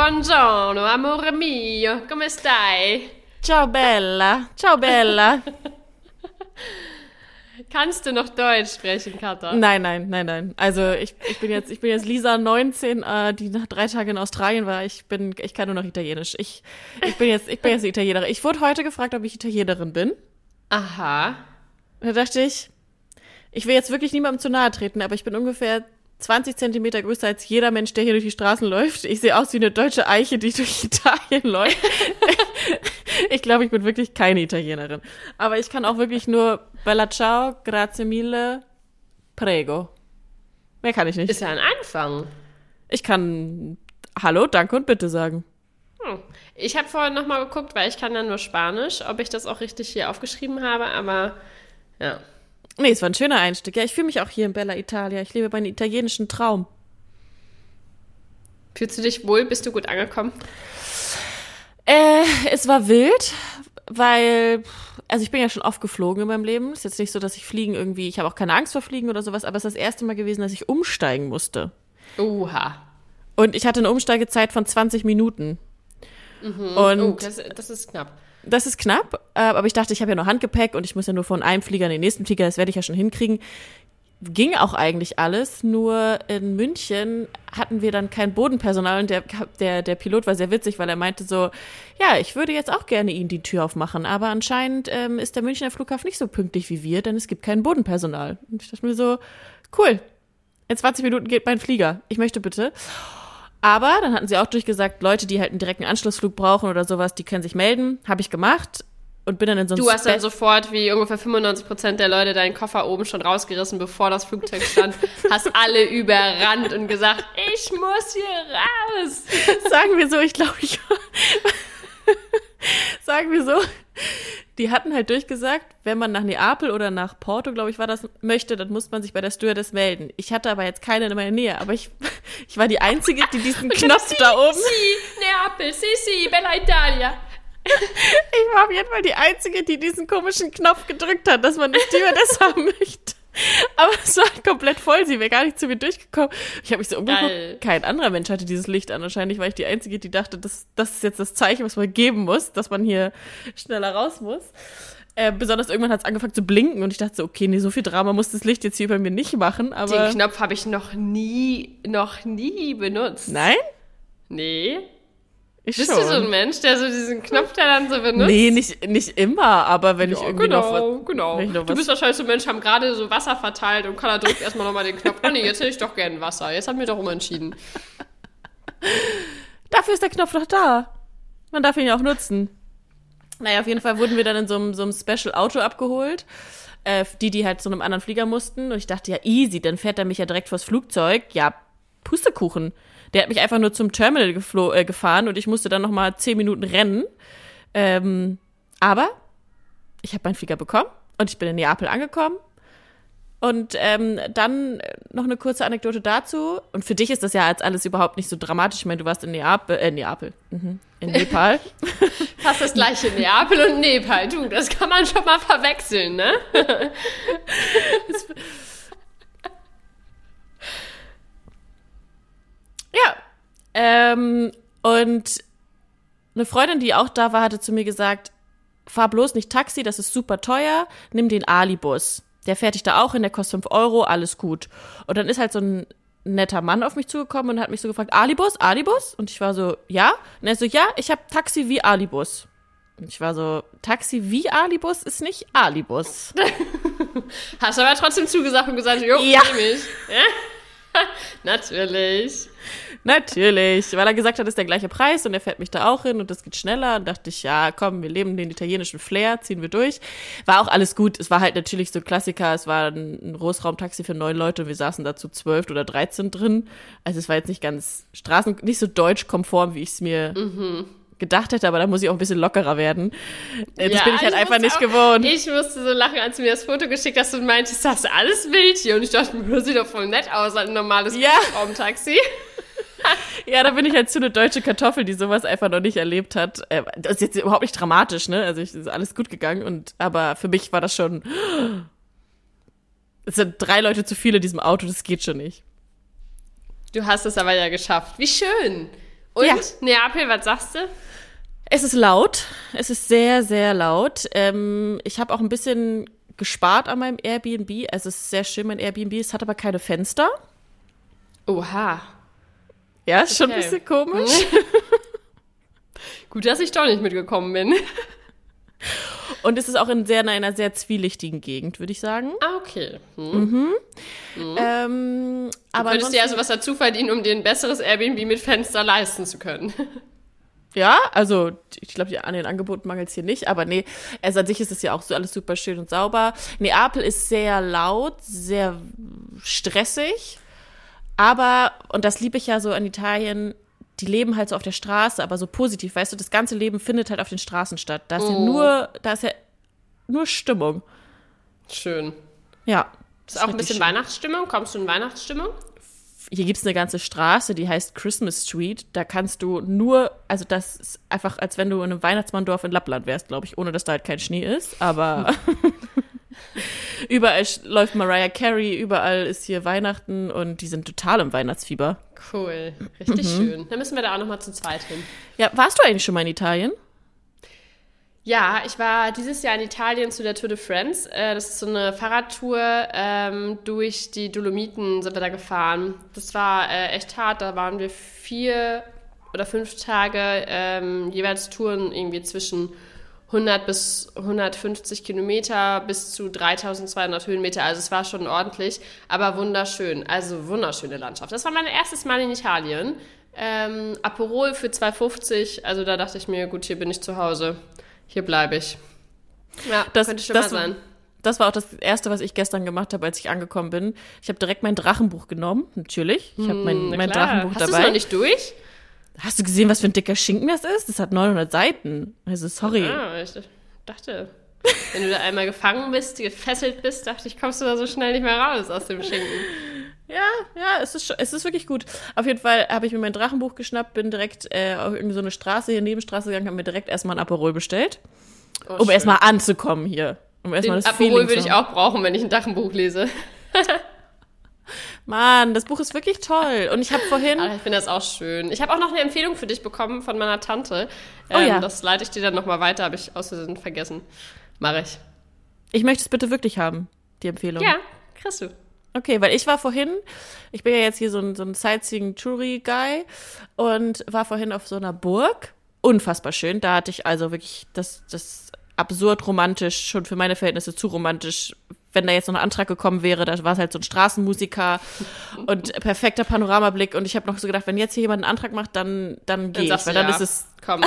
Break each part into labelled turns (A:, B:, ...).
A: Buongiorno, amore mio, come stai?
B: Ciao Bella, ciao Bella.
A: Kannst du noch Deutsch sprechen, Katha?
B: Nein, nein, nein, nein. Also ich, ich bin jetzt, ich bin jetzt Lisa 19, äh, die nach drei Tagen in Australien war. Ich bin, ich kann nur noch Italienisch. Ich, ich bin jetzt, ich bin jetzt Italienerin. Ich wurde heute gefragt, ob ich Italienerin bin.
A: Aha.
B: Da dachte ich, ich will jetzt wirklich niemandem zu nahe treten, aber ich bin ungefähr 20 Zentimeter größer als jeder Mensch, der hier durch die Straßen läuft. Ich sehe aus wie eine deutsche Eiche, die durch Italien läuft. ich glaube, ich bin wirklich keine Italienerin. Aber ich kann auch wirklich nur Bella ciao, grazie mille, prego. Mehr kann ich nicht.
A: Ist ja ein Anfang.
B: Ich kann Hallo, danke und bitte sagen.
A: Hm. Ich habe vorhin nochmal geguckt, weil ich kann ja nur Spanisch, ob ich das auch richtig hier aufgeschrieben habe, aber ja.
B: Nee, es war ein schöner Einstieg. Ja, ich fühle mich auch hier in Bella Italia. Ich lebe meinen italienischen Traum.
A: Fühlst du dich wohl? Bist du gut angekommen?
B: Äh, es war wild, weil, also ich bin ja schon oft geflogen in meinem Leben. Ist jetzt nicht so, dass ich Fliegen irgendwie, ich habe auch keine Angst vor Fliegen oder sowas, aber es ist das erste Mal gewesen, dass ich umsteigen musste.
A: Oha.
B: Und ich hatte eine Umsteigezeit von 20 Minuten.
A: Mhm. Und oh, das, das ist knapp.
B: Das ist knapp, äh, aber ich dachte, ich habe ja noch Handgepäck und ich muss ja nur von einem Flieger in den nächsten Flieger, das werde ich ja schon hinkriegen. Ging auch eigentlich alles, nur in München hatten wir dann kein Bodenpersonal und der, der, der Pilot war sehr witzig, weil er meinte so, ja, ich würde jetzt auch gerne Ihnen die Tür aufmachen, aber anscheinend ähm, ist der Münchner Flughafen nicht so pünktlich wie wir, denn es gibt kein Bodenpersonal. Und ich dachte mir so, cool, in 20 Minuten geht mein Flieger, ich möchte bitte. Aber dann hatten sie auch durchgesagt, Leute, die halt einen direkten Anschlussflug brauchen oder sowas, die können sich melden. Habe ich gemacht und bin dann in so
A: einem Du hast dann sofort, wie ungefähr 95 Prozent der Leute, deinen Koffer oben schon rausgerissen, bevor das Flugzeug stand, hast alle überrannt und gesagt, ich muss hier raus.
B: Sagen wir so, ich glaube, ich. Sagen wir so, die hatten halt durchgesagt, wenn man nach Neapel oder nach Porto, glaube ich, war das, möchte, dann muss man sich bei der Stewardess melden. Ich hatte aber jetzt keine in meiner Nähe, aber ich, ich war die Einzige, die diesen Knopf si, da oben.
A: Si, Neapel, si, si, Bella Italia.
B: Ich war auf jeden Fall die Einzige, die diesen komischen Knopf gedrückt hat, dass man eine Stewardess haben möchte. Aber es war komplett voll, sie wäre gar nicht zu mir durchgekommen. Ich habe mich so umgeguckt, kein anderer Mensch hatte dieses Licht an. Wahrscheinlich war ich die Einzige, die dachte, das, das ist jetzt das Zeichen, was man geben muss, dass man hier schneller raus muss. Äh, besonders irgendwann hat es angefangen zu blinken und ich dachte so, okay, nee, so viel Drama muss das Licht jetzt hier bei mir nicht machen. Aber
A: Den Knopf habe ich noch nie, noch nie benutzt.
B: Nein?
A: Nee. Ich Bist schon. du so ein Mensch, der so diesen Knopf da dann so benutzt?
B: Nee, nicht, nicht immer, aber wenn ja, ich irgendwie
A: genau,
B: noch
A: Genau, genau. Du bist wahrscheinlich so ein Mensch, haben gerade so Wasser verteilt und Carla drückt erstmal nochmal den Knopf. Oh nee, jetzt hätte ich doch gern Wasser. Jetzt haben wir doch umentschieden.
B: Dafür ist der Knopf doch da. Man darf ihn ja auch nutzen. Naja, auf jeden Fall wurden wir dann in so einem, so einem Special-Auto abgeholt. Äh, die, die halt zu einem anderen Flieger mussten. Und ich dachte, ja, easy, dann fährt er mich ja direkt vors Flugzeug. Ja, Pustekuchen. Der hat mich einfach nur zum Terminal äh, gefahren und ich musste dann noch mal zehn Minuten rennen. Ähm, aber ich habe meinen Flieger bekommen und ich bin in Neapel angekommen. Und ähm, dann noch eine kurze Anekdote dazu. Und für dich ist das ja als alles überhaupt nicht so dramatisch. Ich meine, du warst in Neapel, äh, Neapel, mhm. in Nepal.
A: Fast das gleiche Neapel und Nepal. Du, das kann man schon mal verwechseln, ne?
B: Ja. Ähm, und eine Freundin, die auch da war, hatte zu mir gesagt, fahr bloß nicht Taxi, das ist super teuer, nimm den Ali-Bus. Der fährt dich da auch hin, der kostet 5 Euro, alles gut. Und dann ist halt so ein netter Mann auf mich zugekommen und hat mich so gefragt, Alibus, Alibus? Und ich war so, ja? Und er so, ja, ich habe Taxi wie Alibus. Und ich war so, Taxi wie Alibus ist nicht Alibus.
A: Hast du aber trotzdem zugesagt und gesagt, jo, ja. nehme ich. Natürlich.
B: Natürlich, weil er gesagt hat, das ist der gleiche Preis und er fährt mich da auch hin und das geht schneller. Und dachte ich, ja, komm, wir leben den italienischen Flair, ziehen wir durch. War auch alles gut. Es war halt natürlich so Klassiker. Es war ein, Großraumtaxi für neun Leute und wir saßen da zu zwölf oder dreizehn drin. Also es war jetzt nicht ganz Straßen, nicht so deutsch-konform, wie ich es mir mhm gedacht hätte, aber da muss ich auch ein bisschen lockerer werden. Das ja, bin ich halt ich einfach nicht auch, gewohnt.
A: Ich musste so lachen, als du mir das Foto geschickt hast und meintest, das ist alles wild hier. Und ich dachte, das sieht doch voll nett aus, ein normales ja. Raumtaxi.
B: ja, da bin ich halt zu eine deutsche Kartoffel, die sowas einfach noch nicht erlebt hat. Äh, das ist jetzt überhaupt nicht dramatisch, ne? Also ich, ist alles gut gegangen und aber für mich war das schon. Es sind drei Leute zu viele in diesem Auto, das geht schon nicht.
A: Du hast es aber ja geschafft. Wie schön. Und
B: Ja.
A: Neapel, was sagst du?
B: Es ist laut. Es ist sehr, sehr laut. Ähm, ich habe auch ein bisschen gespart an meinem Airbnb. Also es ist sehr schön, mein Airbnb. Es hat aber keine Fenster.
A: Oha.
B: Ja, ist schon ein
A: Okay.
B: bisschen komisch.
A: Gut, dass ich doch nicht mitgekommen bin.
B: Und es ist auch in, sehr, in einer sehr zwielichtigen Gegend, würde ich sagen.
A: Ah, okay. Hm.
B: Ähm, aber
A: Aber könntest dir also was dazu verdienen, um dir ein besseres Airbnb mit Fenster leisten zu können.
B: Ja, also ich glaube, an den Angeboten mangelt es hier nicht, aber nee, also an sich ist es ja auch so alles super schön und sauber. Neapel ist sehr laut, sehr stressig, aber, und das liebe ich ja so an Italien, die leben halt so auf der Straße, aber so positiv, weißt du, das ganze Leben findet halt auf den Straßen statt. Da ist ja nur, da ist ja nur Stimmung.
A: Schön.
B: Ja.
A: Ist auch ein bisschen
B: schön.
A: Weihnachtsstimmung? Kommst du in Weihnachtsstimmung?
B: Hier gibt's eine ganze Straße, die heißt Christmas Street. Da kannst du nur, also das ist einfach, als wenn du in einem Weihnachtsmanndorf in Lappland wärst, glaube ich, ohne dass da halt kein Schnee ist. Aber überall läuft Mariah Carey, überall ist hier Weihnachten und die sind total im Weihnachtsfieber.
A: Cool. Richtig
B: Mhm.
A: schön. Dann müssen wir da auch nochmal zu zweit hin.
B: Ja, warst du eigentlich schon mal in Italien?
A: Ja, ich war dieses Jahr in Italien zu der Tour de France. Äh, das ist so eine Fahrradtour ähm, durch die Dolomiten sind wir da gefahren. Das war äh, echt hart. Da waren wir vier oder fünf Tage ähm, jeweils Touren irgendwie zwischen 100 bis 150 Kilometer bis zu 3200 Höhenmeter. Also es war schon ordentlich, aber wunderschön. Also wunderschöne Landschaft. Das war mein erstes Mal in Italien. Ähm, Aperol für 2,50. Also da dachte ich mir, gut, hier bin ich zu Hause. Hier bleibe ich. Ja,
B: Das-
A: könnte schon
B: das-
A: sein.
B: Das war auch das Erste, was ich gestern gemacht habe, als ich angekommen bin. Ich habe direkt mein Drachenbuch genommen, natürlich. Ich habe mein,
A: Hm,
B: mein. Drachenbuch
A: Hast du es
B: dabei.
A: noch nicht durch?
B: Hast du gesehen, was für ein dicker Schinken das ist? Das hat 900 Seiten. Also sorry.
A: Ah, ich dachte, wenn du da einmal gefangen bist, gefesselt bist, dachte ich, kommst du da so schnell nicht mehr raus aus dem Schinken.
B: Ja, ja, es ist, es ist wirklich gut. Auf jeden Fall habe ich mir mein Drachenbuch geschnappt, bin direkt äh, auf irgendwie so eine Straße hier, Nebenstraße gegangen, habe mir direkt erstmal ein Aperol bestellt,
A: Oh,
B: um erstmal anzukommen hier. Um erstmal das
A: Aperol
B: Feeling
A: würde ich auch brauchen, wenn ich ein Dachenbuch lese.
B: Mann, das Buch ist wirklich toll. Und ich habe vorhin,
A: Aber ich finde das auch schön. Ich habe auch noch eine Empfehlung für dich bekommen von meiner Tante.
B: Oh
A: Ähm,
B: ja.
A: Das leite ich dir dann nochmal weiter, habe ich aus Versehen vergessen. Mache ich.
B: ich möchte es bitte wirklich haben, die Empfehlung.
A: Ja, kriegst du.
B: Okay, weil ich war vorhin, ich bin ja jetzt hier so ein, so ein Sightseeing-Touri-Guy und war vorhin auf so einer Burg. Unfassbar schön. Da hatte ich also wirklich das, das absurd romantisch, schon für meine Verhältnisse zu romantisch. Wenn da jetzt noch ein Antrag gekommen wäre, da war es halt so ein Straßenmusiker und perfekter Panoramablick. Und ich habe noch so gedacht, wenn jetzt hier jemand einen Antrag macht, dann, dann
A: Dann
B: gehe ich,
A: sagst
B: weil
A: du
B: dann
A: ja.
B: ist es.
A: Komm,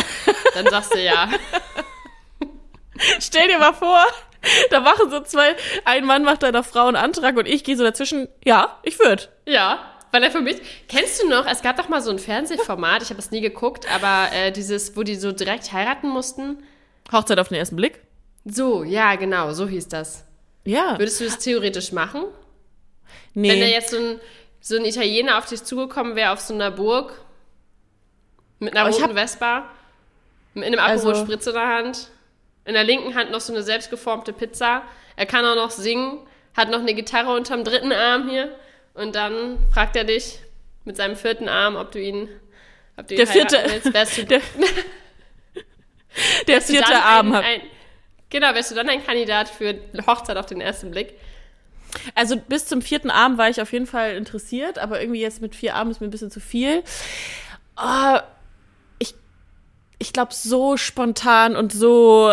A: dann sagst du ja.
B: Stell dir mal vor, da machen so zwei, ein Mann macht einer Frau einen Antrag und ich gehe so dazwischen, ja, ich würde.
A: Ja, weil er für mich. Kennst du noch, es gab doch mal so ein Fernsehformat, ich habe es nie geguckt, aber äh, dieses, wo die so direkt heiraten mussten.
B: Hochzeit auf den ersten Blick?
A: So, ja, genau, so hieß das.
B: Ja.
A: Würdest du das theoretisch machen?
B: Nee.
A: Wenn da jetzt so ein, so ein Italiener auf dich zugekommen wäre auf so einer Burg mit einer roten Vespa, mit einem Aperol
B: Also-
A: Spritz in der Hand, in der linken Hand noch so eine selbstgeformte Pizza. Er kann auch noch singen, hat noch eine Gitarre unterm dritten Arm hier und dann fragt er dich mit seinem vierten Arm, ob du ihn, ob du ihn
B: Der vierte-
A: willst. Wärst du,
B: Der, der vierte Arm
A: ein, ein, Genau, wärst du dann ein Kandidat für Hochzeit auf den ersten Blick?
B: Also bis zum vierten Arm war ich auf jeden Fall interessiert, aber irgendwie jetzt mit vier Armen ist mir ein bisschen zu viel. Oh, ich glaube, so spontan und so.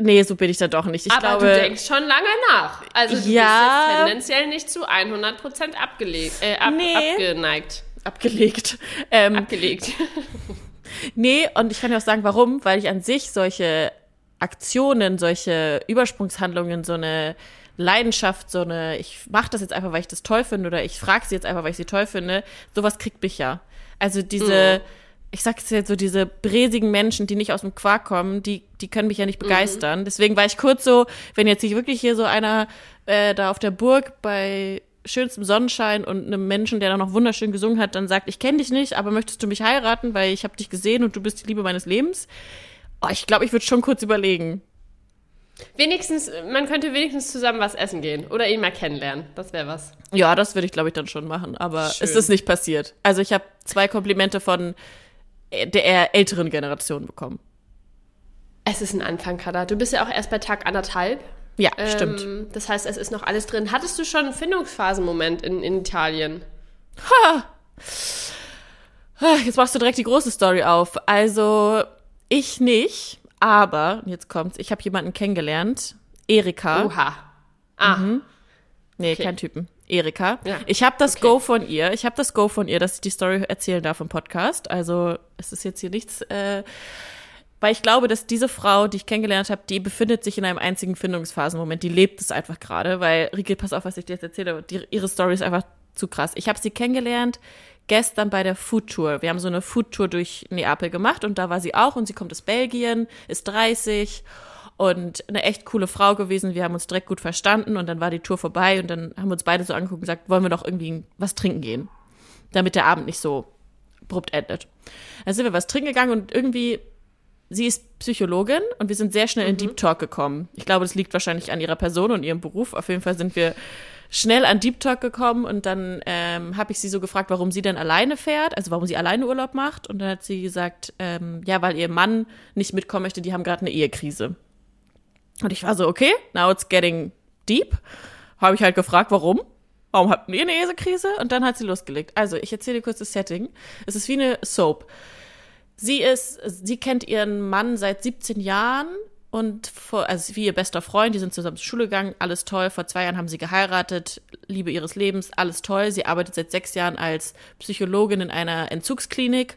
B: Nee, so bin ich da doch nicht. Ich
A: Aber
B: glaube,
A: du denkst schon lange nach. Also du
B: Ja.
A: bist jetzt tendenziell nicht zu 100% abgelegt, äh, ab,
B: Nee.
A: abgeneigt,
B: abgelegt. Ähm,
A: abgelegt.
B: Nee, und ich kann ja auch sagen, warum, weil ich an sich solche Aktionen, solche Übersprungshandlungen, so eine Leidenschaft, so eine, ich mache das jetzt einfach, weil ich das toll finde, oder ich frage sie jetzt einfach, weil ich sie toll finde, sowas kriegt mich ja. Also diese, ich sag's jetzt so, diese bräsigen Menschen, die nicht aus dem Quark kommen, die, die können mich ja nicht begeistern. Deswegen war ich kurz so, wenn jetzt nicht wirklich hier so einer äh, da auf der Burg bei schönstem Sonnenschein und einem Menschen, der da noch wunderschön gesungen hat, dann sagt, ich kenne dich nicht, aber möchtest du mich heiraten, weil ich habe dich gesehen und du bist die Liebe meines Lebens? Oh, ich glaube, ich würde schon kurz überlegen.
A: Wenigstens, man könnte wenigstens zusammen was essen gehen oder ihn mal kennenlernen. Das wäre was.
B: Ja, das würde ich, glaube ich, dann schon machen. Aber
A: Schön.
B: es ist nicht passiert. Also ich habe zwei Komplimente von der eher älteren Generation bekommen.
A: Es ist ein Anfang, Kada. Du bist ja auch erst bei Tag anderthalb.
B: Ja, stimmt.
A: Ähm, das heißt, es ist noch alles drin. Hattest du schon einen Findungsphasenmoment in, in Italien?
B: Ha! Ah, Jetzt machst du direkt die große Story auf. Also, ich nicht, aber, jetzt kommt's, ich habe jemanden kennengelernt, Erika.
A: Oha. Ah,
B: Nee,
A: Okay.
B: kein Typen. Erika.
A: Ja.
B: Ich habe das
A: Okay.
B: Go von ihr. Ich habe das Go von ihr, dass ich die Story erzählen darf im Podcast. Also es ist jetzt hier nichts, äh, weil ich glaube, dass diese Frau, die ich kennengelernt habe, die befindet sich in einem einzigen Findungsphasenmoment. Die lebt es einfach gerade, weil Rieke, pass auf, was ich dir jetzt erzähle. Die, ihre Story ist einfach zu krass. Ich habe sie kennengelernt gestern bei der Food Tour. Wir haben so eine Food Tour durch Neapel gemacht und da war sie auch und sie kommt aus Belgien, ist 30 und eine echt coole Frau gewesen. Wir haben uns direkt gut verstanden und dann war die Tour vorbei und dann haben wir uns beide so angeguckt und gesagt, wollen wir doch irgendwie was trinken gehen, damit der Abend nicht so abrupt endet. Dann sind wir was trinken gegangen und irgendwie, sie ist Psychologin und wir sind sehr schnell in Deep Talk gekommen. Ich glaube, das liegt wahrscheinlich an ihrer Person und ihrem Beruf. Auf jeden Fall sind wir schnell an Deep Talk gekommen und dann ähm, habe ich sie so gefragt, warum sie denn alleine fährt, also warum sie alleine Urlaub macht. Und dann hat sie gesagt, ähm, ja, weil ihr Mann nicht mitkommen möchte, die haben gerade eine Ehekrise. Und ich war so, okay, now it's getting deep. Habe ich halt gefragt, warum? Warum habt ihr eine Ehekrise? Und dann hat sie losgelegt. Also, ich erzähle dir kurz das Setting. Es ist wie eine Soap. Sie ist, sie kennt ihren Mann seit 17 Jahren und vor, also wie ihr bester Freund, die sind zusammen zur Schule gegangen, alles toll. Vor zwei Jahren haben sie geheiratet, Liebe ihres Lebens, alles toll. Sie arbeitet seit sechs Jahren als Psychologin in einer Entzugsklinik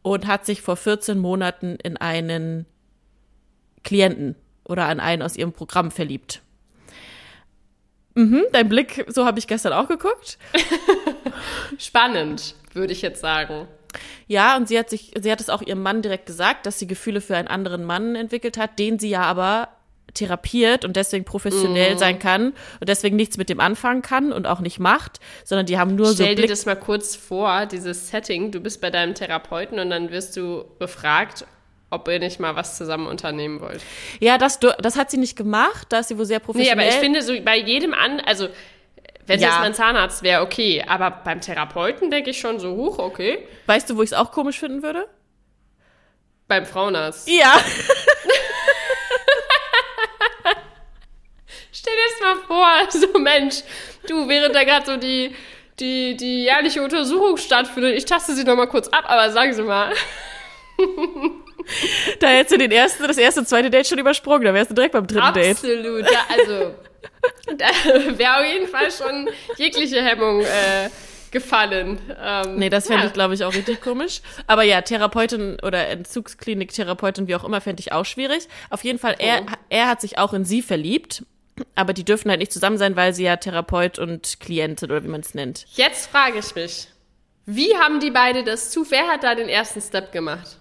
B: und hat sich vor 14 Monaten in einen Klienten oder an einen aus ihrem Programm verliebt. Mhm, dein Blick, so habe ich gestern auch geguckt.
A: spannend, würde ich jetzt sagen.
B: Ja, und sie hat sich, sie hat es auch ihrem Mann direkt gesagt, dass sie Gefühle für einen anderen Mann entwickelt hat, den sie ja aber therapiert und deswegen professionell sein kann und deswegen nichts mit dem anfangen kann und auch nicht macht, sondern die haben nur so
A: Stell dir das mal kurz vor, dieses Setting. Du bist bei deinem Therapeuten und dann wirst du befragt, ob ihr nicht mal was zusammen unternehmen wollt.
B: Ja, das, das hat sie nicht gemacht, da ist sie wohl sehr
A: Nee,
B: professionell.
A: aber ich finde so bei jedem an, also wenn
B: Ja.
A: das mein Zahnarzt wäre, okay, aber beim Therapeuten denke ich schon so, huch, okay.
B: weißt du, wo ich es auch komisch finden würde?
A: Beim Frauenarzt.
B: Ja.
A: Stell dir das mal vor, so Mensch, du, während da gerade so die, die, die jährliche Untersuchung stattfindet, ich taste sie noch mal kurz ab, aber sagen Sie mal.
B: Da hättest du den ersten, das erste und zweite Date schon übersprungen, da wärst du direkt beim dritten Date.
A: Absolut, ja, also da wäre auf jeden Fall schon jegliche Hemmung äh, gefallen. Ähm,
B: Nee, das fände
A: ja.
B: ich, glaube ich, auch richtig komisch. Aber ja, Therapeutin oder Entzugsklinik-Therapeutin, wie auch immer, fände ich auch schwierig. Auf jeden Fall, er, er hat sich auch in sie verliebt. Aber die dürfen halt nicht zusammen sein, weil sie ja Therapeut und Klient sind oder wie man es nennt.
A: Jetzt frage ich mich, wie haben die beide das zu? Wer hat da den ersten Step gemacht?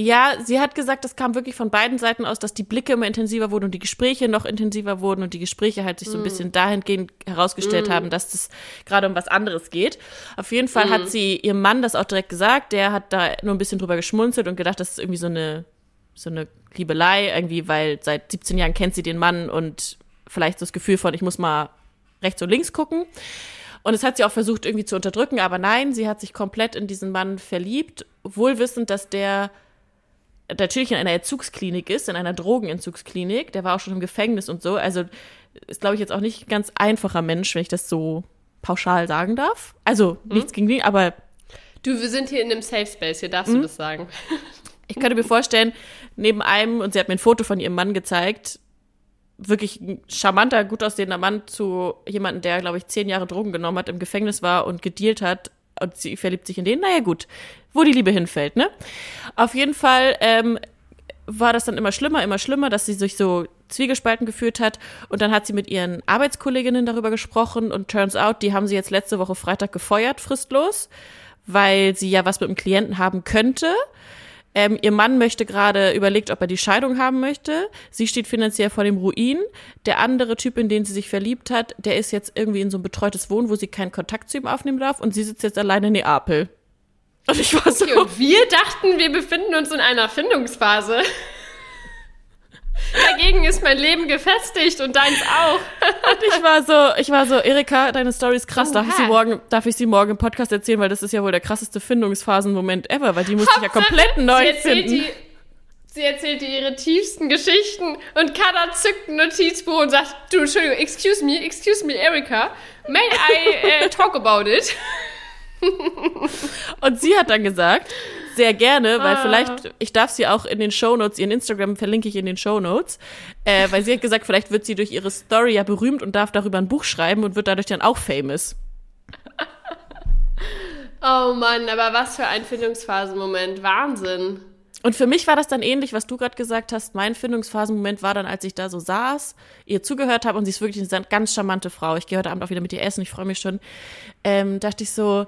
B: Ja, sie hat gesagt, das kam wirklich von beiden Seiten aus, dass die Blicke immer intensiver wurden und die Gespräche noch intensiver wurden und die Gespräche halt sich so ein bisschen dahingehend herausgestellt haben, dass es gerade um was anderes geht. Auf jeden Fall hat sie ihrem Mann das auch direkt gesagt. Der hat da nur ein bisschen drüber geschmunzelt und gedacht, das ist irgendwie so eine, so eine Liebelei irgendwie, weil seit 17 Jahren kennt sie den Mann und vielleicht so das Gefühl von, ich muss mal rechts und links gucken. Und es hat sie auch versucht irgendwie zu unterdrücken, aber nein, sie hat sich komplett in diesen Mann verliebt, wohl wissend, dass der natürlich in einer Entzugsklinik ist, in einer Drogenentzugsklinik. Der war auch schon im Gefängnis und so. Also ist, glaube ich, jetzt auch nicht ein ganz einfacher Mensch, wenn ich das so pauschal sagen darf. Also nichts gegen ihn, aber
A: Du, wir sind hier in einem Safe Space, hier
B: Mhm.
A: darfst du das sagen.
B: ich könnte mir vorstellen, neben einem, und sie hat mir ein Foto von ihrem Mann gezeigt, wirklich ein charmanter, gut aussehender Mann zu jemandem, der, glaube ich, zehn Jahre Drogen genommen hat, im Gefängnis war und gedealt hat und sie verliebt sich in den. Naja, gut, wo die Liebe hinfällt, ne? Auf jeden Fall ähm, war das dann immer schlimmer, immer schlimmer, dass sie sich so zwiegespalten gefühlt hat. Und dann hat sie mit ihren Arbeitskolleginnen darüber gesprochen und turns out, die haben sie jetzt letzte Woche Freitag gefeuert, fristlos, weil sie ja was mit dem Klienten haben könnte. Ähm, ihr Mann möchte gerade überlegt, ob er die Scheidung haben möchte. Sie steht finanziell vor dem Ruin. Der andere Typ, in den sie sich verliebt hat, der ist jetzt irgendwie in so ein betreutes Wohnen, wo sie keinen Kontakt zu ihm aufnehmen darf. Und sie sitzt jetzt alleine in Neapel. Und ich war so,
A: Okay, und wir dachten, wir befinden uns in einer Findungsphase. Dagegen ist mein Leben gefestigt und deins auch.
B: Und ich war so, ich war so, Erika, deine Story ist krass. Darf ich sie morgen, darf ich sie morgen im Podcast erzählen, weil das ist ja wohl der krasseste Findungsphasenmoment ever, weil die musste ich ja komplett neu finden.
A: Die, sie erzählt dir ihre tiefsten Geschichten und Kada zückt ein Notizbuch und sagt, du, Entschuldigung, excuse me, excuse me, Erika, may I uh, talk about it?
B: und sie hat dann gesagt, sehr gerne, weil ah. vielleicht, ich darf sie auch in den Shownotes, ihren Instagram verlinke ich in den Shownotes, äh, weil sie hat gesagt, vielleicht wird sie durch ihre Story ja berühmt und darf darüber ein Buch schreiben und wird dadurch dann auch famous.
A: Oh Mann, aber was für ein Findungsphasenmoment. Wahnsinn.
B: Und für mich war das dann ähnlich, was du gerade gesagt hast. Mein Findungsphasenmoment war dann, als ich da so saß, ihr zugehört habe und sie ist wirklich eine ganz charmante Frau. Ich gehe heute Abend auch wieder mit ihr essen, ich freue mich schon. Ähm, dachte ich so,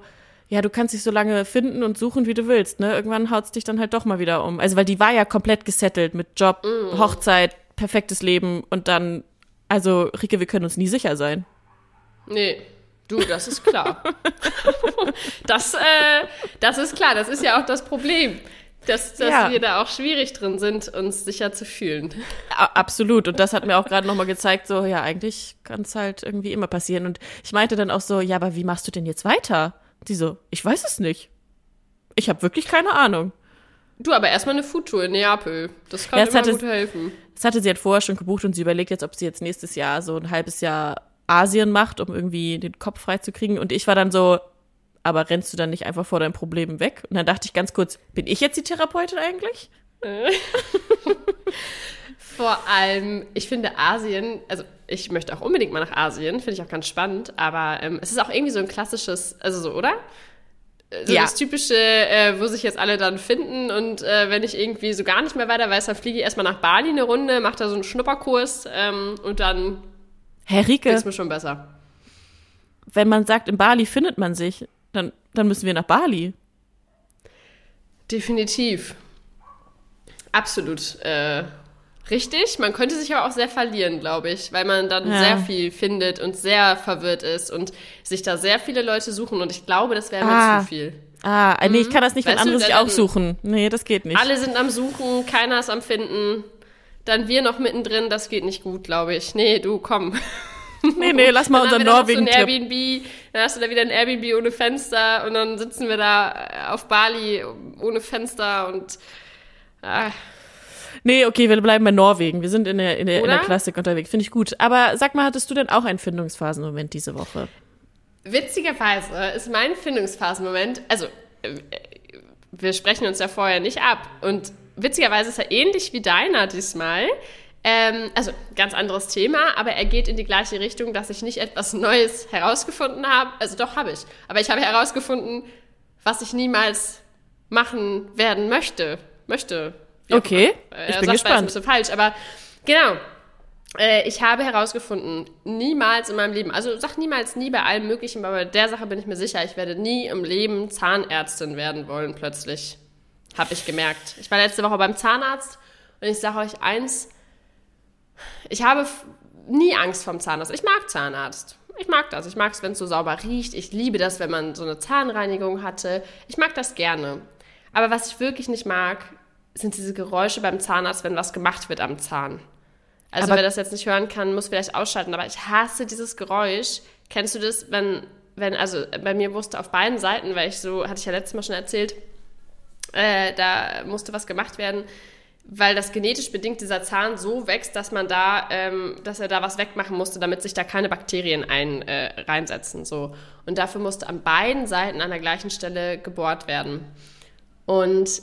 B: ja, du kannst dich so lange finden und suchen, wie du willst, ne? Irgendwann haut's dich dann halt doch mal wieder um. Also, weil die war ja komplett gesettelt mit Job, mm. Hochzeit, perfektes Leben und dann, also, Rike, wir können uns nie sicher sein.
A: Nee. Du, das ist klar. das, äh, das ist klar. Das ist ja auch das Problem. Dass, dass ja. wir da auch schwierig drin sind, uns sicher zu fühlen.
B: Absolut. Und das hat mir auch gerade nochmal gezeigt, so, ja, eigentlich kann es halt irgendwie immer passieren. Und ich meinte dann auch so, ja, aber wie machst du denn jetzt weiter? Die so, ich weiß es nicht. Ich habe wirklich keine Ahnung.
A: Du, aber erstmal eine Foodtour in Neapel. Das kann ja, immer hatte, gut helfen.
B: Das hatte sie halt vorher schon gebucht und sie überlegt jetzt, ob sie jetzt nächstes Jahr so ein halbes Jahr Asien macht, um irgendwie den Kopf frei zu kriegen. Und ich war dann so, aber rennst du dann nicht einfach vor deinen Problemen weg? Und dann dachte ich ganz kurz, bin ich jetzt die Therapeutin eigentlich?
A: Vor allem, ich finde Asien, also ich möchte auch unbedingt mal nach Asien, finde ich auch ganz spannend, aber ähm, es ist auch irgendwie so ein klassisches, also so, oder? So ja. das typische, äh, wo sich jetzt alle dann finden und äh, wenn ich irgendwie so gar nicht mehr weiter weiß, dann fliege ich erstmal nach Bali eine Runde, mache da so einen Schnupperkurs ähm, und dann
B: Herr Rieke,
A: ist mir schon besser.
B: Wenn man sagt, in Bali findet man sich, dann, dann müssen wir nach Bali.
A: Definitiv. Absolut. Äh, Richtig, man könnte sich aber auch sehr verlieren, glaube ich, weil man dann ja. sehr viel findet und sehr verwirrt ist und sich da sehr viele Leute suchen und ich glaube, das wäre ah. mir zu viel.
B: Ah, mhm. nee, ich kann das nicht, wenn andere du, sich auch suchen. Nee, das geht nicht.
A: Alle sind am Suchen, keiner ist am Finden. Dann wir noch mittendrin, das geht nicht gut, glaube ich. Nee, du, komm.
B: Nee, nee, lass mal unser norwegen
A: so Airbnb, dann hast du da wieder ein Airbnb ohne Fenster und dann sitzen wir da auf Bali ohne Fenster und ah,
B: Nee, okay, wir bleiben bei Norwegen. Wir sind in der, in der, in der Klassik unterwegs. Finde ich gut. Aber sag mal, hattest du denn auch einen Findungsphasenmoment diese Woche?
A: Witzigerweise ist mein Findungsphasenmoment, also äh, wir sprechen uns ja vorher nicht ab. Und witzigerweise ist er ähnlich wie deiner diesmal. Ähm, also ganz anderes Thema, aber er geht in die gleiche Richtung, dass ich nicht etwas Neues herausgefunden habe. Also doch habe ich. Aber ich habe herausgefunden, was ich niemals machen werden möchte. Möchte.
B: Okay, ich bin gespannt.
A: ein bisschen falsch, aber genau. Äh, ich habe herausgefunden, niemals in meinem Leben, also sag niemals nie bei allem Möglichen, aber bei der Sache bin ich mir sicher, ich werde nie im Leben Zahnärztin werden wollen, plötzlich. Habe ich gemerkt. Ich war letzte Woche beim Zahnarzt und ich sage euch eins, ich habe nie Angst vom Zahnarzt. Ich mag Zahnarzt. Ich mag das. Ich mag es, wenn es so sauber riecht. Ich liebe das, wenn man so eine Zahnreinigung hatte. Ich mag das gerne. Aber was ich wirklich nicht mag, sind diese Geräusche beim Zahnarzt, wenn was gemacht wird am Zahn. Also aber wer das jetzt nicht hören kann, muss vielleicht ausschalten. Aber ich hasse dieses Geräusch. Kennst du das, wenn, wenn, also bei mir wusste auf beiden Seiten, weil ich so, hatte ich ja letztes Mal schon erzählt, äh, da musste was gemacht werden, weil das genetisch bedingt dieser Zahn so wächst, dass man da, ähm, dass er da was wegmachen musste, damit sich da keine Bakterien ein, äh, reinsetzen. So. Und dafür musste an beiden Seiten an der gleichen Stelle gebohrt werden. Und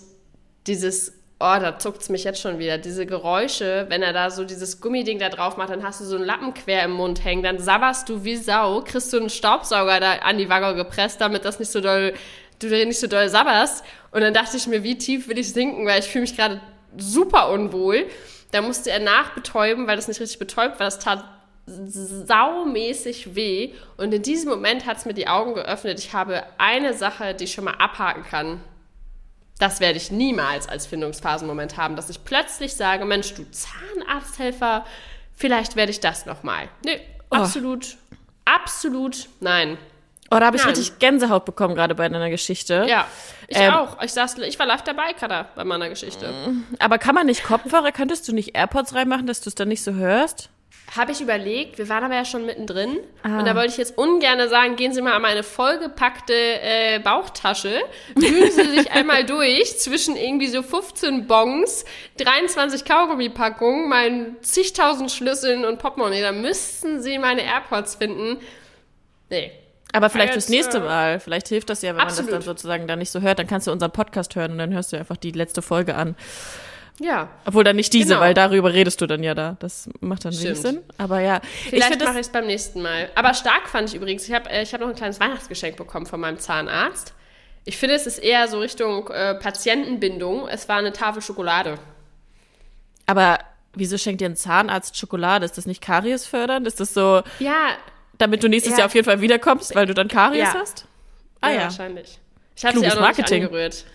A: dieses oh, da zuckt es mich jetzt schon wieder. Diese Geräusche, wenn er da so dieses Gummiding da drauf macht, dann hast du so einen Lappen quer im Mund hängen, dann sabberst du wie Sau, kriegst du einen Staubsauger da an die Waggon gepresst, damit das nicht so doll, du nicht so doll sabberst. Und dann dachte ich mir, wie tief will ich sinken, weil ich fühle mich gerade super unwohl. Da musste er nachbetäuben, weil das nicht richtig betäubt war. Das tat saumäßig weh. Und in diesem Moment hat es mir die Augen geöffnet. Ich habe eine Sache, die ich schon mal abhaken kann das werde ich niemals als Findungsphasenmoment haben, dass ich plötzlich sage, Mensch, du Zahnarzthelfer, vielleicht werde ich das nochmal. Nee, oh. absolut, absolut nein.
B: Oh, da habe ich
A: Nein.
B: richtig Gänsehaut bekommen gerade bei deiner Geschichte.
A: Ja, ich
B: Ähm,
A: auch. Ich, saß, ich war live dabei, Kada, bei meiner Geschichte.
B: Aber kann man nicht Kopfhörer, könntest du nicht AirPods reinmachen, dass du es dann nicht so hörst?
A: Habe ich überlegt, wir waren aber ja schon mittendrin.
B: Ah.
A: Und da wollte ich jetzt ungern sagen, gehen Sie mal an meine vollgepackte äh, Bauchtasche, wühlen Sie sich einmal durch zwischen irgendwie so 15 Bongs, 23 Kaugummipackungen, meinen zigtausend Schlüsseln und Portemonnaie. Da müssten Sie meine AirPods finden. Nee.
B: Aber vielleicht fürs nächste Mal. Vielleicht hilft das ja, wenn man
A: absolut.
B: das dann sozusagen dann nicht so hört. Dann kannst du unseren Podcast hören und dann hörst du einfach die letzte Folge an.
A: Ja.
B: Obwohl dann nicht diese,
A: Genau.
B: weil darüber redest du dann ja da. Das macht dann wenig. Sinn. Aber ja, ich
A: Vielleicht mache ich es beim nächsten Mal. Aber stark fand ich übrigens, ich habe äh, ich hab noch ein kleines Weihnachtsgeschenk bekommen von meinem Zahnarzt. Ich finde, es ist eher so Richtung äh, Patientenbindung. Es war eine Tafel Schokolade.
B: Aber wieso schenkt dir ein Zahnarzt Schokolade? Ist das nicht Karies fördernd? Ist das so,
A: Ja,
B: damit du nächstes
A: Ja.
B: Jahr auf jeden Fall wiederkommst, weil du dann Karies
A: Ja.
B: hast? Ah
A: ja,
B: ja.
A: wahrscheinlich. Ich habe sie
B: Kluges
A: auch noch
B: Marketing.
A: nicht angerührt.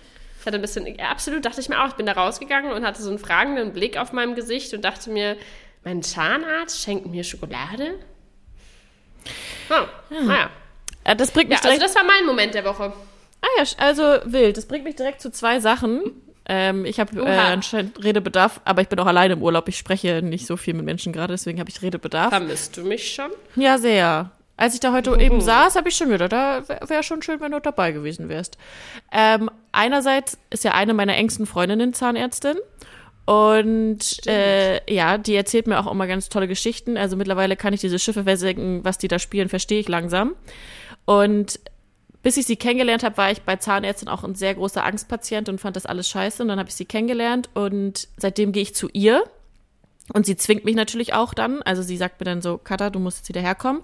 A: Ich hatte ein bisschen, ja, absolut, dachte ich mir auch. Ich bin da rausgegangen und hatte so einen fragenden Blick auf meinem Gesicht und dachte mir, mein Zahnarzt schenkt mir Schokolade? Oh, naja.
B: Äh, Das bringt mich
A: Ja, also
B: direkt.
A: das war mein Moment der Woche.
B: ah ja, also wild. Das bringt mich direkt zu zwei Sachen. Ähm, ich habe äh, anscheinend Redebedarf, aber ich bin auch alleine im Urlaub. Ich spreche nicht so viel mit Menschen gerade, deswegen habe ich Redebedarf.
A: Vermisst du mich schon?
B: Ja, sehr. Als ich da heute eben saß, habe ich schon wieder, da wäre wär schon schön, wenn du dabei gewesen wärst. Ähm, einerseits ist ja eine meiner engsten Freundinnen Zahnärztin. Und äh, ja, die erzählt mir auch immer ganz tolle Geschichten. Also mittlerweile kann ich diese Schiffe versenken, was die da spielen, verstehe ich langsam. Und bis ich sie kennengelernt habe, war ich bei Zahnärztin auch ein sehr großer Angstpatient und fand das alles scheiße. Und dann habe ich sie kennengelernt und seitdem gehe ich zu ihr. Und sie zwingt mich natürlich auch dann. Also sie sagt mir dann so, Katha, du musst jetzt wieder herkommen.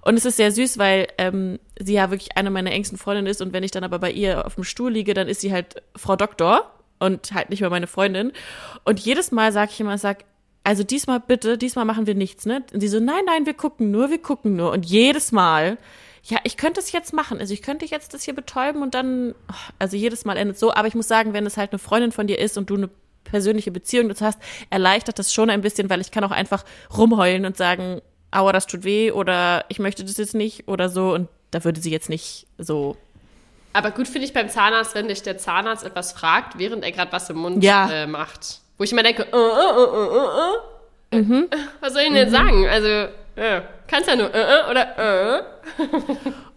B: Und es ist sehr süß, weil ähm, sie ja wirklich eine meiner engsten Freundinnen ist. Und wenn ich dann aber bei ihr auf dem Stuhl liege, dann ist sie halt Frau Doktor und halt nicht mehr meine Freundin. Und jedes Mal sage ich immer, sag, also diesmal bitte, diesmal machen wir nichts, ne? Und sie so, nein, nein, wir gucken nur, wir gucken nur. Und jedes Mal, ja, ich könnte es jetzt machen. Also ich könnte jetzt das hier betäuben und dann, oh, also jedes Mal endet so. Aber ich muss sagen, wenn es halt eine Freundin von dir ist und du eine persönliche Beziehung dazu hast, erleichtert das schon ein bisschen, weil ich kann auch einfach rumheulen und sagen, aua, das tut weh oder ich möchte das jetzt nicht oder so. Und da würde sie jetzt nicht so.
A: Aber gut finde ich beim Zahnarzt, wenn dich der Zahnarzt etwas fragt, während er gerade was im Mund
B: Ja.
A: äh, macht. Wo ich immer denke, äh, äh, äh, äh, äh, was soll ich denn jetzt sagen? Also, äh, kannst ja nur äh, äh, oder äh.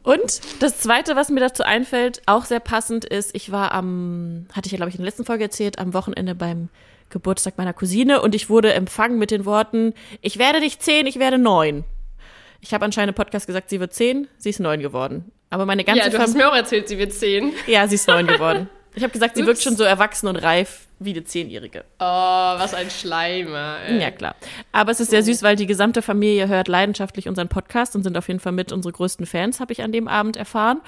B: Und das Zweite, was mir dazu einfällt, auch sehr passend ist, ich war am, hatte ich ja, glaube ich, in der letzten Folge erzählt, am Wochenende beim Geburtstag meiner Cousine und ich wurde empfangen mit den Worten, ich werde nicht zehn, ich werde neun. Ich habe anscheinend im Podcast gesagt, sie wird zehn, sie ist neun geworden. Aber meine ganze
A: Ja, du hast
B: Familie,
A: mir auch erzählt, sie wird zehn.
B: ja, sie ist neun geworden. Ich habe gesagt, sie wirkt
A: Ups.
B: schon so erwachsen und reif wie eine Zehnjährige.
A: Oh, was ein Schleimer. Ey.
B: Ja, klar. Aber es ist sehr süß, weil die gesamte Familie hört leidenschaftlich unseren Podcast und sind auf jeden Fall mit unsere größten Fans, habe ich an dem Abend erfahren.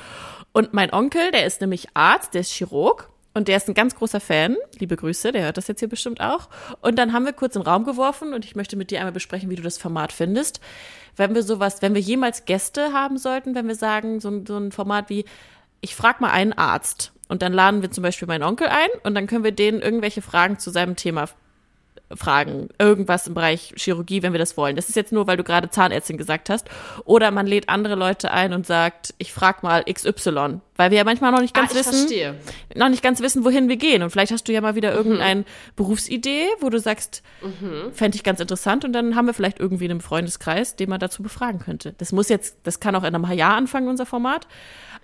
B: Und mein Onkel, der ist nämlich Arzt, der ist Chirurg. Und der ist ein ganz großer Fan. Liebe Grüße, der hört das jetzt hier bestimmt auch. Und dann haben wir kurz in den Raum geworfen und ich möchte mit dir einmal besprechen, wie du das Format findest. Wenn wir sowas, wenn wir jemals Gäste haben sollten, wenn wir sagen, so, so ein Format wie, ich frage mal einen Arzt. Und dann laden wir zum Beispiel meinen Onkel ein und dann können wir denen irgendwelche Fragen zu seinem Thema fragen. Irgendwas im Bereich Chirurgie, wenn wir das wollen. Das ist jetzt nur, weil du gerade Zahnärztin gesagt hast. Oder man lädt andere Leute ein und sagt, ich frag mal XY. Weil wir ja manchmal noch nicht ganz
A: ah,
B: wissen,
A: verstehe.
B: noch nicht ganz wissen, wohin wir gehen. Und vielleicht hast du ja mal wieder irgendeine Berufsidee, wo du sagst, fände ich ganz interessant. Und dann haben wir vielleicht irgendwie einen Freundeskreis, den man dazu befragen könnte. Das muss jetzt, das kann auch in einem Jahr anfangen, unser Format.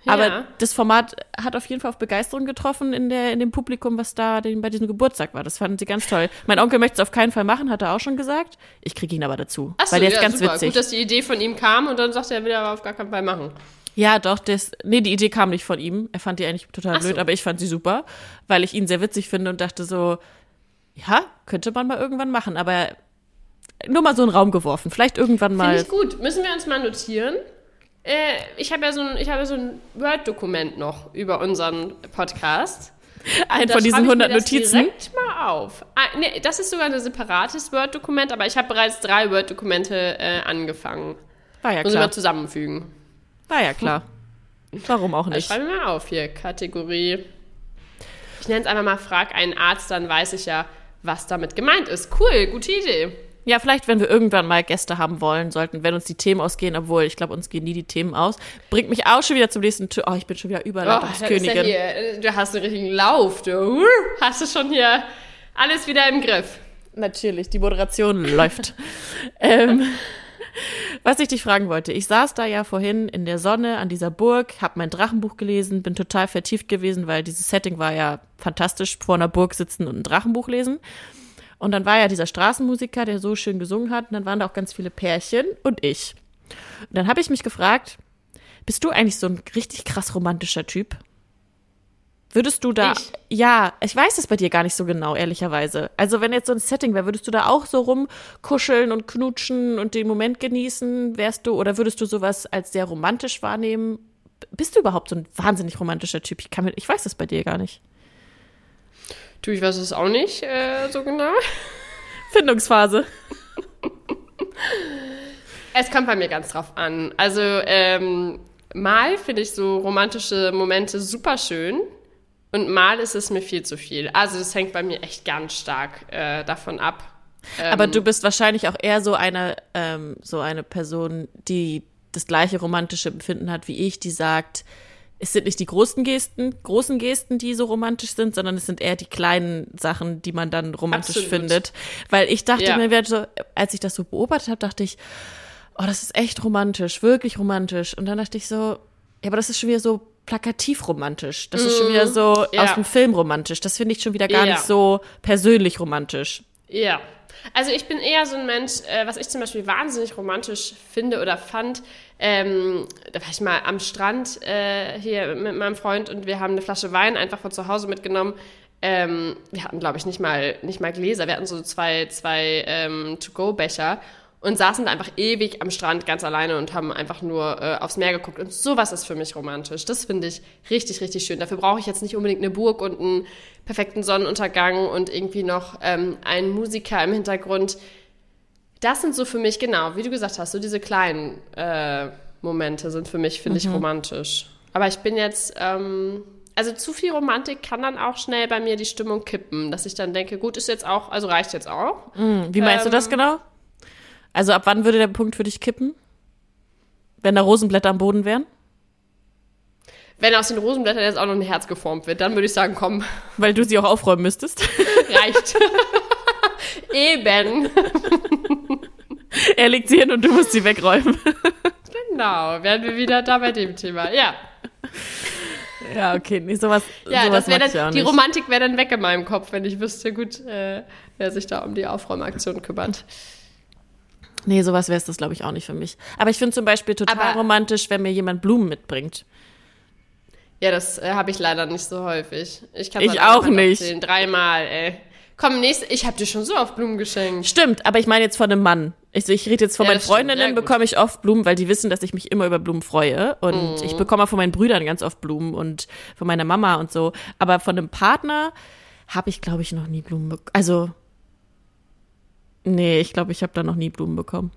B: Aber das Format hat auf jeden Fall auf Begeisterung getroffen in, der, in dem Publikum, was da den, bei diesem Geburtstag war. Das fanden sie ganz toll. Mein Onkel möchte es auf keinen Fall machen, hat er auch schon gesagt. Ich kriege ihn aber dazu.
A: Achso,
B: weil der
A: ja,
B: ist ganz
A: super.
B: witzig.
A: Gut, dass die Idee von ihm kam und dann sagte er, will er aber auf gar keinen Fall machen.
B: Ja, doch, das, nee, die Idee kam nicht von ihm. Er fand die eigentlich total
A: Ach so.
B: blöd, aber ich fand sie super, weil ich ihn sehr witzig finde und dachte so, ja, könnte man mal irgendwann machen, aber nur mal so einen Raum geworfen. Vielleicht irgendwann
A: Finde
B: mal.
A: ich gut. Müssen wir uns mal notieren. Äh, ich habe ja so ein, ich habe ja so ein Word-Dokument noch über unseren Podcast.
B: Ein von diesen
A: schreibe ich
B: 100
A: mir das
B: Notizen.
A: Direkt mal auf. Ah, nee, das ist sogar ein separates Word-Dokument, aber ich habe bereits drei Word-Dokumente äh, angefangen.
B: War ja
A: Muss ich mal
B: klar.
A: zusammenfügen.
B: War ja klar. Warum auch
A: Ich
B: nicht?
A: schreibe mir mal auf hier, Kategorie. Ich nenne es einfach mal Frag einen Arzt, dann weiß ich ja, was damit gemeint ist. Cool, gute Idee.
B: Ja, vielleicht, wenn wir irgendwann mal Gäste haben wollen sollten, wenn uns die Themen ausgehen, obwohl ich glaube, uns gehen nie die Themen aus. Bringt mich auch schon wieder zum nächsten Tür. Oh, ich bin schon wieder Überleitungskönigin.
A: Oh, ja du hast einen richtigen Lauf, du. Hast du schon hier alles wieder im Griff.
B: Natürlich, die Moderation läuft. ähm, was ich dich fragen wollte, ich saß da ja vorhin in der Sonne an dieser Burg, habe mein Drachenbuch gelesen, bin total vertieft gewesen, weil dieses Setting war ja fantastisch, vor einer Burg sitzen und ein Drachenbuch lesen. Und dann war ja dieser Straßenmusiker, der so schön gesungen hat, und dann waren da auch ganz viele Pärchen und ich. Und dann habe ich mich gefragt, bist du eigentlich so ein richtig krass romantischer Typ? Würdest du da, ich? ja, ich weiß es bei dir gar nicht so genau, ehrlicherweise. Also wenn jetzt so ein Setting wäre, würdest du da auch so rumkuscheln und knutschen und den Moment genießen, wärst du, oder würdest du sowas als sehr romantisch wahrnehmen? Bist du überhaupt so ein wahnsinnig romantischer Typ? Ich, kann mir, ich weiß das bei dir gar nicht.
A: Du, ich weiß es auch nicht äh, so genau.
B: Findungsphase.
A: es kommt bei mir ganz drauf an. Also, ähm, mal finde ich so romantische Momente super schön. Und mal ist es mir viel zu viel. Also das hängt bei mir echt ganz stark äh, davon ab.
B: Ähm, Aber du bist wahrscheinlich auch eher so eine, ähm, so eine Person, die das gleiche romantische Empfinden hat wie ich, die sagt, es sind nicht die großen Gesten, großen Gesten, die so romantisch sind, sondern es sind eher die kleinen Sachen, die man dann romantisch Absolut. findet. Weil ich dachte ja. mir, so, als ich das so beobachtet habe, dachte ich, oh, das ist echt romantisch, wirklich romantisch. Und dann dachte ich so, ja, aber das ist schon wieder so plakativ romantisch. Das mm, ist schon wieder so mhm. ja. aus dem Film romantisch. Das finde ich schon wieder gar ja. nicht so persönlich romantisch.
A: Ja. Also ich bin eher so ein Mensch, äh, was ich zum Beispiel wahnsinnig romantisch finde oder fand. Ähm, da war ich mal am Strand äh, hier mit meinem Freund und wir haben eine Flasche Wein einfach von zu Hause mitgenommen. Ähm, wir hatten, glaube ich, nicht mal, nicht mal Gläser. Wir hatten so zwei, zwei ähm, To-Go-Becher und saßen da einfach ewig am Strand ganz alleine und haben einfach nur äh, aufs Meer geguckt. Und sowas ist für mich romantisch. Das finde ich richtig, richtig schön. Dafür brauche ich jetzt nicht unbedingt eine Burg und einen perfekten Sonnenuntergang und irgendwie noch ähm, einen Musiker im Hintergrund. Das sind so für mich, genau, wie du gesagt hast, so diese kleinen äh, Momente sind für mich, finde mhm. ich, romantisch. Aber ich bin jetzt, ähm, also zu viel Romantik kann dann auch schnell bei mir die Stimmung kippen, dass ich dann denke, gut, ist jetzt auch, also reicht jetzt auch.
B: Mhm. Wie meinst ähm, du das ähm, genau? Also ab wann würde der Punkt für dich kippen? Wenn da Rosenblätter am Boden wären?
A: Wenn aus den Rosenblättern jetzt auch noch ein Herz geformt wird, dann würde ich sagen, komm.
B: Weil du sie auch aufräumen müsstest.
A: Reicht. Eben.
B: er legt sie hin und du musst sie wegräumen.
A: genau, werden wir wieder da bei dem Thema. Ja.
B: Ja, okay, nee, sowas.
A: Ja,
B: sowas
A: das wäre dann, die Romantik wäre dann weg in meinem Kopf, wenn ich wüsste, gut, äh, wer sich da um die Aufräumaktion kümmert.
B: Nee, sowas wäre es das, glaube ich, auch nicht für mich. Aber ich finde zum Beispiel total Aber romantisch, wenn mir jemand Blumen mitbringt.
A: Ja, das äh, habe ich leider nicht so häufig.
B: Ich, kann ich auch nicht.
A: Erzählen. Dreimal, ey. Komm, nächste, ich habe dir schon so oft Blumen geschenkt.
B: Stimmt, aber ich meine jetzt von einem Mann. Ich, ich rede jetzt von ja, meinen Freundinnen, ja, bekomme ich oft Blumen, weil die wissen, dass ich mich immer über Blumen freue. Und mhm. ich bekomme auch von meinen Brüdern ganz oft Blumen und von meiner Mama und so. Aber von einem Partner habe ich, glaube ich, noch nie Blumen bekommen. Also Nee, ich glaube, ich habe da noch nie Blumen bekommen.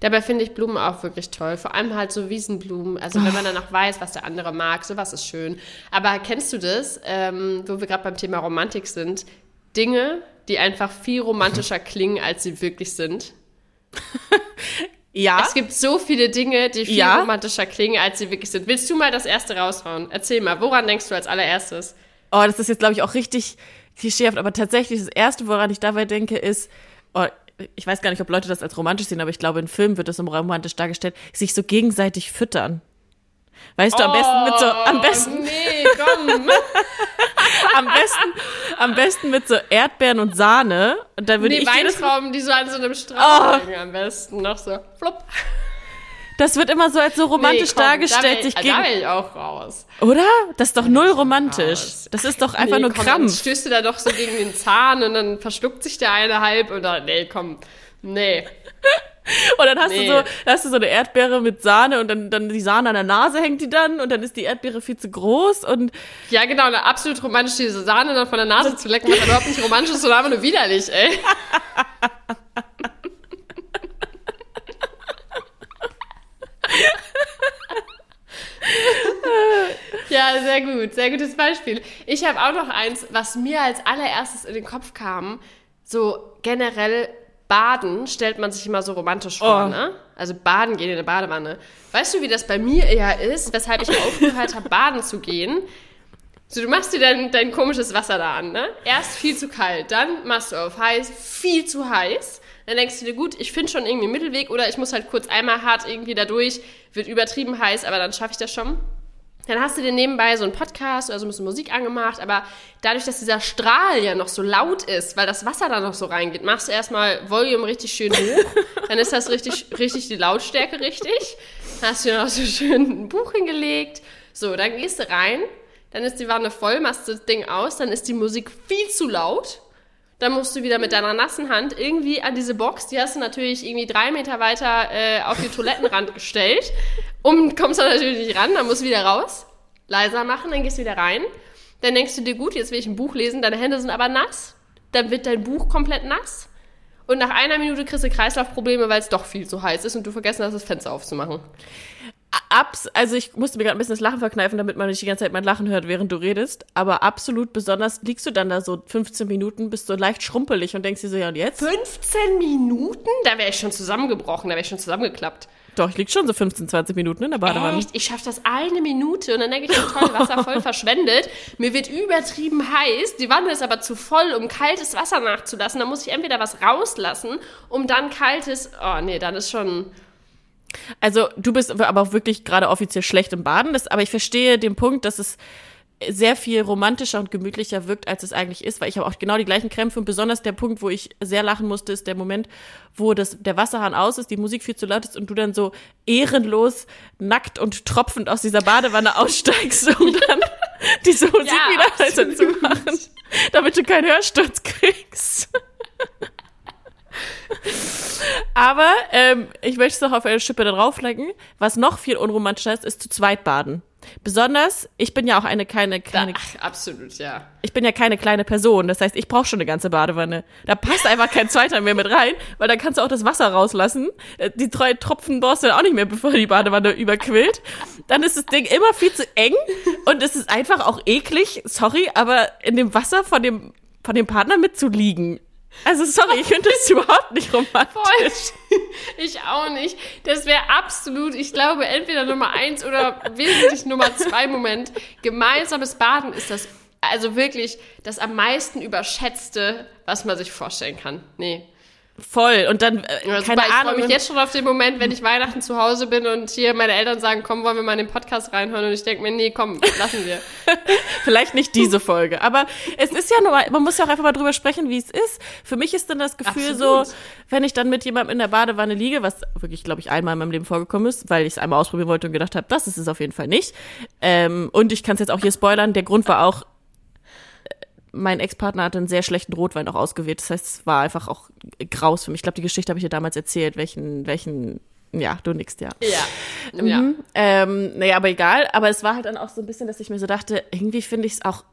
A: Dabei finde ich Blumen auch wirklich toll. Vor allem halt so Wiesenblumen. Also wenn man dann auch weiß, was der andere mag, sowas ist schön. Aber kennst du das, ähm, wo wir gerade beim Thema Romantik sind? Dinge, die einfach viel romantischer klingen, als sie wirklich sind. ja. Es gibt so viele Dinge, die viel ja. romantischer klingen, als sie wirklich sind. Willst du mal das erste raushauen? Erzähl mal, woran denkst du als allererstes?
B: Oh, das ist jetzt, glaube ich, auch richtig klischeehaft, aber tatsächlich das Erste, woran ich dabei denke, ist, oh, ich weiß gar nicht, ob Leute das als romantisch sehen, aber ich glaube, in Filmen wird das immer romantisch dargestellt, sich so gegenseitig füttern. Weißt du, am besten mit so, am oh, besten.
A: Nee, komm.
B: am besten, am besten mit so Erdbeeren und Sahne. Und da würde nee, ich
A: Weintrauben, die so an so einem Strauch oh. am besten noch so, flupp.
B: Das wird immer so als so romantisch nee, komm, dargestellt.
A: Da
B: will,
A: gegen... da will ich auch raus.
B: Oder? Das ist doch null romantisch. Das ist doch einfach nee, nur komm, Krampf. Dann
A: stößt du da doch so gegen den Zahn und dann verschluckt sich der eine halb oder nee, komm. Nee.
B: Und dann hast nee. du so, hast du so eine Erdbeere mit Sahne und dann, dann die Sahne an der Nase hängt die dann und dann ist die Erdbeere viel zu groß und.
A: Ja, genau, eine absolut romantisch, diese Sahne dann von der Nase zu lecken, was überhaupt nicht romantisch ist, sondern einfach nur widerlich, ey. ja, sehr gut, sehr gutes Beispiel. Ich habe auch noch eins, was mir als allererstes in den Kopf kam, so generell Baden stellt man sich immer so romantisch vor,
B: Oh.
A: ne? Also baden gehen in eine Badewanne. Weißt du, wie das bei mir eher ist, weshalb ich aufgehört habe, baden zu gehen? So, du machst dir dein, dein komisches Wasser da an, ne? Erst viel zu kalt, dann machst du auf heiß, viel zu heiß. Dann denkst du dir, gut, ich finde schon irgendwie einen Mittelweg oder ich muss halt kurz einmal hart irgendwie da durch, wird übertrieben heiß, aber dann schaffe ich das schon. Dann hast du dir nebenbei so einen Podcast oder so ein bisschen Musik angemacht, aber dadurch, dass dieser Strahl ja noch so laut ist, weil das Wasser da noch so reingeht, machst du erstmal Volume richtig schön hoch, dann ist das richtig, richtig die Lautstärke richtig. Dann hast du dir noch so schön ein Buch hingelegt. So, dann gehst du rein, dann ist die Wanne voll, machst das Ding aus, dann ist die Musik viel zu laut. Dann musst du wieder mit deiner nassen Hand irgendwie an diese Box, die hast du natürlich irgendwie drei Meter weiter äh, auf die Toilettenrand gestellt. Um kommst du natürlich nicht ran, dann musst du wieder raus, leiser machen, dann gehst du wieder rein. Dann denkst du dir, gut, jetzt will ich ein Buch lesen, deine Hände sind aber nass. Dann wird dein Buch komplett nass. Und nach einer Minute kriegst du Kreislaufprobleme, weil es doch viel zu heiß ist und du vergessen hast, das Fenster aufzumachen.
B: Abs, also ich musste mir gerade ein bisschen das Lachen verkneifen, damit man nicht die ganze Zeit mein Lachen hört, während du redest. Aber absolut besonders liegst du dann da so 15 Minuten, bist so leicht schrumpelig und denkst dir so, ja und jetzt?
A: 15 Minuten? Da wäre ich schon zusammengebrochen, da wäre ich schon zusammengeklappt.
B: Doch, ich lieg schon so 15, 20 Minuten in der Badewanne.
A: Echt? Ich schaffe das eine Minute und dann denke ich, oh, toll, Wasser voll verschwendet. Mir wird übertrieben heiß. Die Wanne ist aber zu voll, um kaltes Wasser nachzulassen. Da muss ich entweder was rauslassen, um dann kaltes. Oh nee, dann ist schon.
B: Also du bist aber auch wirklich gerade offiziell schlecht im Baden, das, aber ich verstehe den Punkt, dass es sehr viel romantischer und gemütlicher wirkt, als es eigentlich ist, weil ich habe auch genau die gleichen Krämpfe. Und besonders der Punkt, wo ich sehr lachen musste, ist der Moment, wo das, der Wasserhahn aus ist, die Musik viel zu laut ist und du dann so ehrenlos, nackt und tropfend aus dieser Badewanne aussteigst, um dann diese Musik
A: Ja,
B: wieder zu machen, damit du keinen Hörsturz kriegst. Aber ähm, ich möchte es noch auf eine Schippe da drauflegen. Was noch viel unromantischer ist, ist zu zweit baden. Besonders, ich bin ja auch eine keine kleine,
A: Ach, absolut, ja.
B: ich bin ja keine kleine Person. Das heißt, ich brauche schon eine ganze Badewanne. Da passt einfach kein zweiter mehr mit rein, weil dann kannst du auch das Wasser rauslassen. Äh, Die drei Tropfen brauchst du dann auch nicht mehr, bevor die Badewanne überquillt. Dann ist das Ding immer viel zu eng und es ist einfach auch eklig, sorry, aber in dem Wasser von dem, von dem Partner mitzuliegen. Also sorry, ich finde das überhaupt nicht romantisch.
A: Voll. Ich auch nicht. Das wäre absolut, ich glaube, entweder Nummer eins oder wesentlich Nummer zwei Moment. Gemeinsames Baden ist das, also wirklich das am meisten überschätzte, was man sich vorstellen kann. Nee.
B: Voll. Und dann, äh,
A: Ja,
B: keine
A: super, ich
B: Ahnung.
A: freue mich jetzt schon auf den Moment, wenn ich Weihnachten zu Hause bin und hier meine Eltern sagen, komm, wollen wir mal in den Podcast reinhören und ich denke mir, nee, komm, lassen wir.
B: Vielleicht nicht diese Folge, aber es ist ja nur, man muss ja auch einfach mal drüber sprechen, wie es ist. Für mich ist dann das Gefühl
A: Absolut.
B: so, wenn ich dann mit jemandem in der Badewanne liege, was wirklich, glaube ich, einmal in meinem Leben vorgekommen ist, weil ich es einmal ausprobieren wollte und gedacht habe, das ist es auf jeden Fall nicht. Ähm, und ich kann es jetzt auch hier spoilern, der Grund war auch, mein Ex-Partner hatte einen sehr schlechten Rotwein auch ausgewählt. Das heißt, es war einfach auch graus für mich. Ich glaube, die Geschichte habe ich dir damals erzählt, welchen, welchen, ja, du nix, ja.
A: Ja. ja.
B: Mhm. Ähm, naja, aber egal. Aber es war halt dann auch so ein bisschen, dass ich mir so dachte, irgendwie finde ich es auch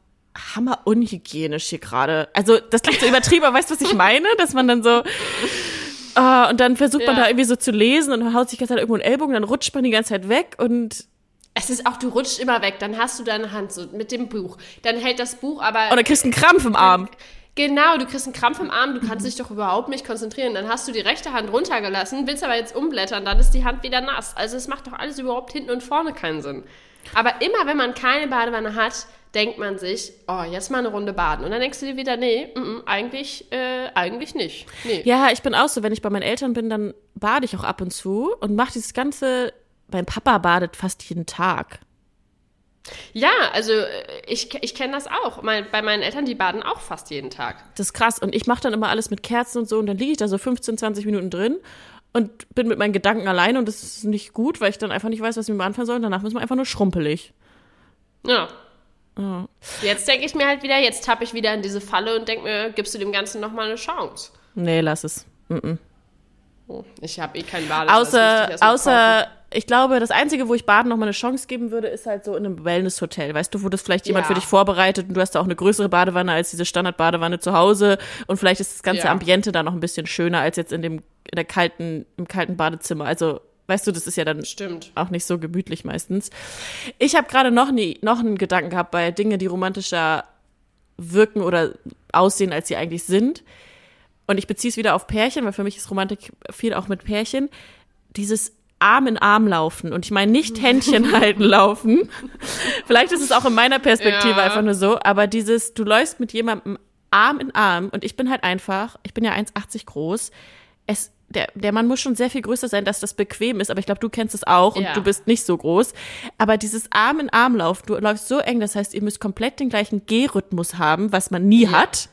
B: hammer unhygienisch hier gerade. Also das klingt so übertrieben, aber weißt du, was ich meine? Dass man dann so ah, und dann versucht man
A: Ja.
B: da irgendwie so zu lesen und haut sich ganz halt irgendwo einen Ellbogen, dann rutscht man die ganze Zeit weg und
A: Es ist auch, du rutschst immer weg, dann hast du deine Hand so mit dem Buch. Dann hält das Buch aber.
B: und dann kriegst du einen Krampf im Arm.
A: Genau, du kriegst einen Krampf im Arm, du kannst dich doch überhaupt nicht konzentrieren. Dann hast du die rechte Hand runtergelassen, willst aber jetzt umblättern, dann ist die Hand wieder nass. Also es macht doch alles überhaupt hinten und vorne keinen Sinn. Aber immer wenn man keine Badewanne hat, denkt man sich, oh, jetzt mal eine Runde baden. Und dann denkst du dir wieder, nee, mm, mm, eigentlich, äh, eigentlich nicht. Nee.
B: Ja, ich bin auch so, wenn ich bei meinen Eltern bin, dann bade ich auch ab und zu und mache dieses ganze. Mein Papa badet fast jeden Tag.
A: Ja, also äh, ich, ich kenne das auch. Mein, bei meinen Eltern, die baden auch fast jeden Tag.
B: Das ist krass. Und ich mache dann immer alles mit Kerzen und so und dann liege ich da so 15, 20 Minuten drin und bin mit meinen Gedanken allein und das ist nicht gut, weil ich dann einfach nicht weiß, was ich mir anfangen soll. Und danach ist man einfach nur schrumpelig.
A: Ja. Jetzt denke ich mir halt wieder, jetzt tappe ich wieder in diese Falle und denke mir, gibst du dem Ganzen nochmal eine Chance.
B: Nee, lass es.
A: Oh, ich habe eh keinen Bade. also müsste ich
B: Außer, außer, ich glaube, das Einzige, wo ich Baden noch mal eine Chance geben würde, ist halt so in einem Wellness-Hotel. Weißt du, wo das vielleicht jemand
A: Ja.
B: für dich vorbereitet und du hast da auch eine größere Badewanne als diese Standard-Badewanne zu Hause und vielleicht ist das ganze
A: Ja.
B: Ambiente da noch ein bisschen schöner als jetzt in dem, in der kalten, im kalten Badezimmer. Also, weißt du, das ist ja dann.
A: Stimmt.
B: auch nicht so gemütlich meistens. Ich habe gerade noch nie noch einen Gedanken gehabt bei Dinge, die romantischer wirken oder aussehen, als sie eigentlich sind. Und ich beziehe es wieder auf Pärchen, weil für mich ist Romantik viel auch mit Pärchen, dieses Arm in Arm laufen. Und ich meine nicht Händchen halten laufen. Vielleicht ist es auch in meiner Perspektive
A: Ja.
B: einfach nur so, aber dieses, du läufst mit jemandem Arm in Arm und ich bin halt einfach, ich bin ja 1,80 groß. Es, der, der Mann muss schon sehr viel größer sein, dass das bequem ist, aber ich glaube, du kennst es auch und
A: Ja.
B: du bist nicht so groß. Aber dieses Arm in Arm laufen, du läufst so eng, das heißt, ihr müsst komplett den gleichen Gehrhythmus haben, was man nie hat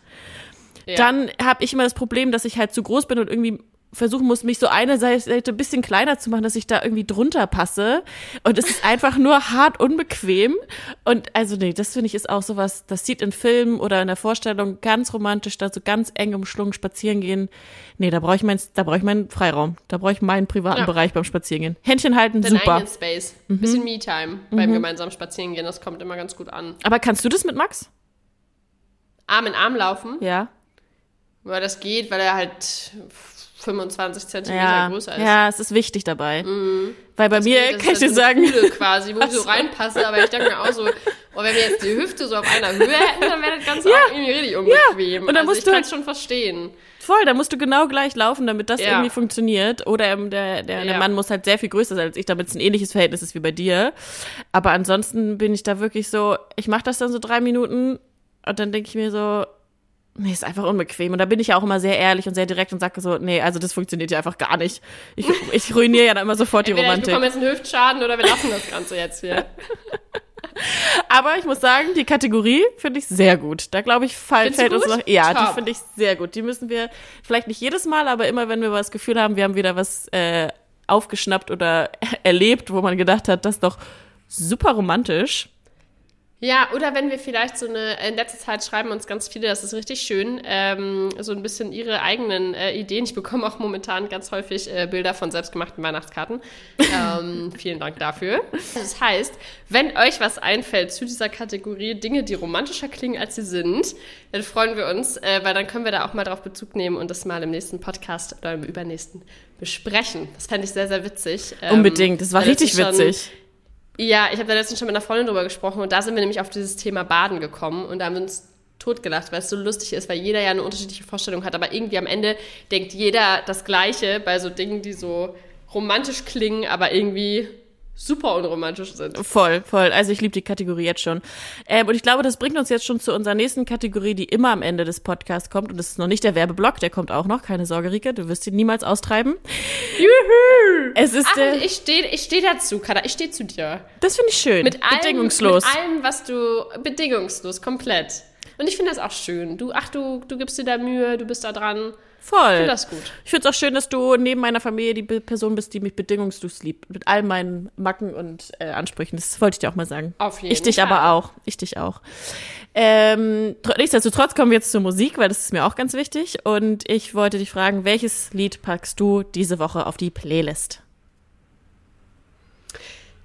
A: Ja.
B: dann habe ich immer das Problem, dass ich halt zu groß bin und irgendwie versuchen muss, mich so eine Seite ein bisschen kleiner zu machen, dass ich da irgendwie drunter passe. Und es ist einfach nur hart unbequem. Und also nee, das finde ich ist auch sowas, das sieht in Filmen oder in der Vorstellung ganz romantisch, da so ganz eng umschlungen spazieren gehen. Nee, da brauche ich mein, da brauche ich meinen Freiraum. Da brauche ich meinen privaten
A: Ja.
B: Bereich beim Spazierengehen. Händchen halten,
A: Den
B: super. Mhm.
A: eigenen Space. Bisschen Me-Time beim gemeinsamen Spazierengehen, das kommt immer ganz gut an.
B: Aber kannst du das mit Max?
A: Arm in Arm laufen,
B: Ja.
A: Weil das geht, weil er halt 25 Zentimeter
B: Ja,
A: größer ist.
B: ja, es ist wichtig dabei. Weil bei mir,
A: Das
B: kann ich dir sagen,
A: Kuhle quasi, wo ich so reinpasse, aber ich denke mir auch so, oh, wenn wir jetzt die Hüfte so auf einer Höhe hätten, dann wäre das Ganze auch irgendwie richtig unbequem.
B: und dann
A: also
B: musst
A: ich
B: du
A: kann
B: halt-
A: schon verstehen.
B: Voll, da musst du genau gleich laufen, damit das
A: Ja.
B: irgendwie funktioniert. Oder ähm, der, der, der
A: Ja.
B: Mann muss halt sehr viel größer sein als ich, damit es ein ähnliches Verhältnis ist wie bei dir. Aber ansonsten bin ich da wirklich so, ich mache das dann so drei Minuten und dann denke ich mir so, nee, ist einfach unbequem. Und da bin ich ja auch immer sehr ehrlich und sehr direkt und sage so, nee, also das funktioniert ja einfach gar nicht. Ich, ich ruiniere ja dann immer sofort die
A: Entweder
B: Romantik.
A: bekomme jetzt einen Hüftschaden oder wir lassen das Ganze jetzt hier.
B: Aber ich muss sagen, die Kategorie finde ich sehr gut. Da glaube ich, fall, fällt uns noch. Ja, die
A: Top.
B: finde ich sehr gut. Die müssen wir vielleicht nicht jedes Mal, aber immer, wenn wir das Gefühl haben, wir haben wieder was äh, aufgeschnappt oder erlebt, wo man gedacht hat, das ist doch super romantisch.
A: Ja, oder wenn wir vielleicht so eine, in letzter Zeit schreiben uns ganz viele, das ist richtig schön, ähm, so ein bisschen ihre eigenen äh, Ideen. Ich bekomme auch momentan ganz häufig äh, Bilder von selbstgemachten Weihnachtskarten. Ähm, vielen Dank dafür. Das heißt, wenn euch was einfällt zu dieser Kategorie Dinge, die romantischer klingen, als sie sind, dann freuen wir uns, äh, weil dann können wir da auch mal drauf Bezug nehmen und das mal im nächsten Podcast oder im übernächsten besprechen. Das fände ich sehr, sehr witzig. Ähm,
B: Unbedingt. Das war
A: weil
B: richtig
A: schon-
B: witzig.
A: Ja, ich habe da letztens schon mit einer Freundin drüber gesprochen und da sind wir nämlich auf dieses Thema Baden gekommen und da haben wir uns totgelacht, weil es so lustig ist, weil jeder ja eine unterschiedliche Vorstellung hat, aber irgendwie am Ende denkt jeder das Gleiche bei so Dingen, die so romantisch klingen, aber irgendwie super unromantisch sind.
B: Voll, voll. Also ich liebe die Kategorie jetzt schon. Ähm, und ich glaube, das bringt uns jetzt schon zu unserer nächsten Kategorie, die immer am Ende des Podcasts kommt. Und das ist noch nicht der Werbeblock, der kommt auch noch. Keine Sorge, Rike, du wirst ihn niemals austreiben. Juhu! Es ist
A: Ach,
B: der,
A: ich stehe ich steh dazu, Kada, ich stehe zu dir.
B: das finde ich schön.
A: Mit allem,
B: Bedingungslos.
A: Mit allem, was du, bedingungslos, komplett. Und ich finde das auch schön. Du, ach, du, du gibst dir da Mühe, du bist da dran. Ich
B: Voll.
A: finde das gut.
B: Ich finde es auch schön, dass du neben meiner Familie die Person bist, die mich bedingungslos liebt. Mit all meinen Macken und äh, Ansprüchen. Das wollte ich dir auch mal sagen.
A: Auf jeden
B: Ich dich
A: Fall.
B: aber auch. Ich dich auch. Ähm, tr- nichtsdestotrotz kommen wir jetzt zur Musik, weil das ist mir auch ganz wichtig. Und ich wollte dich fragen, welches Lied packst du diese Woche auf die Playlist?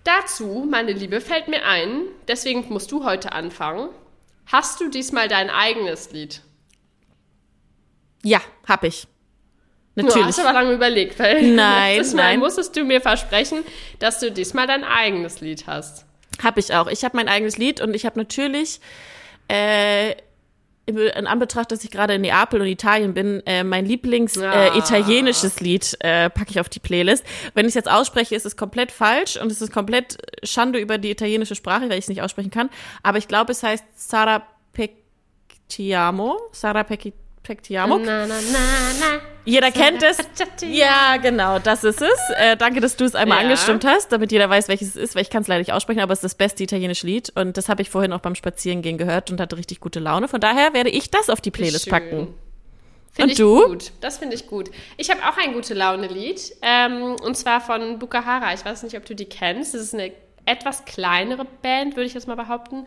A: Dazu, meine Liebe, fällt mir ein, deswegen musst du heute anfangen. Hast du diesmal dein eigenes Lied?
B: Ja, hab ich.
A: Du
B: Natürlich.
A: hast aber lange überlegt, weil
B: Nein,
A: letztes Mal
B: nein.
A: musstest du mir versprechen, dass du diesmal dein eigenes Lied hast.
B: Hab ich auch. Ich habe mein eigenes Lied und ich habe natürlich äh, in Anbetracht, dass ich gerade in Neapel und Italien bin, äh, mein Lieblings
A: Ah.
B: äh, italienisches Lied äh, packe ich auf die Playlist. Wenn ich es jetzt ausspreche, ist es komplett falsch und es ist komplett Schande über die italienische Sprache, weil ich es nicht aussprechen kann. Aber ich glaube, es heißt Sara Pectiamo. Sara Pecti- Pectiamo.
A: Na, na, na.
B: Jeder kennt es. Ja, genau, das ist es. Äh, danke, dass du es einmal
A: Ja.
B: angestimmt hast, damit jeder weiß, welches es ist, weil ich kann es leider nicht aussprechen, aber es ist das beste italienische Lied und das habe ich vorhin auch beim Spazierengehen gehört und hatte richtig gute Laune. Von daher werde ich das auf die Playlist
A: Schön.
B: packen.
A: Finde
B: Und du?
A: gut. Das finde ich gut. Ich habe auch ein gute Laune-Lied. Ähm, und zwar von Bukahara. Ich weiß nicht, ob du die kennst. Das ist eine etwas kleinere Band, würde ich jetzt mal behaupten.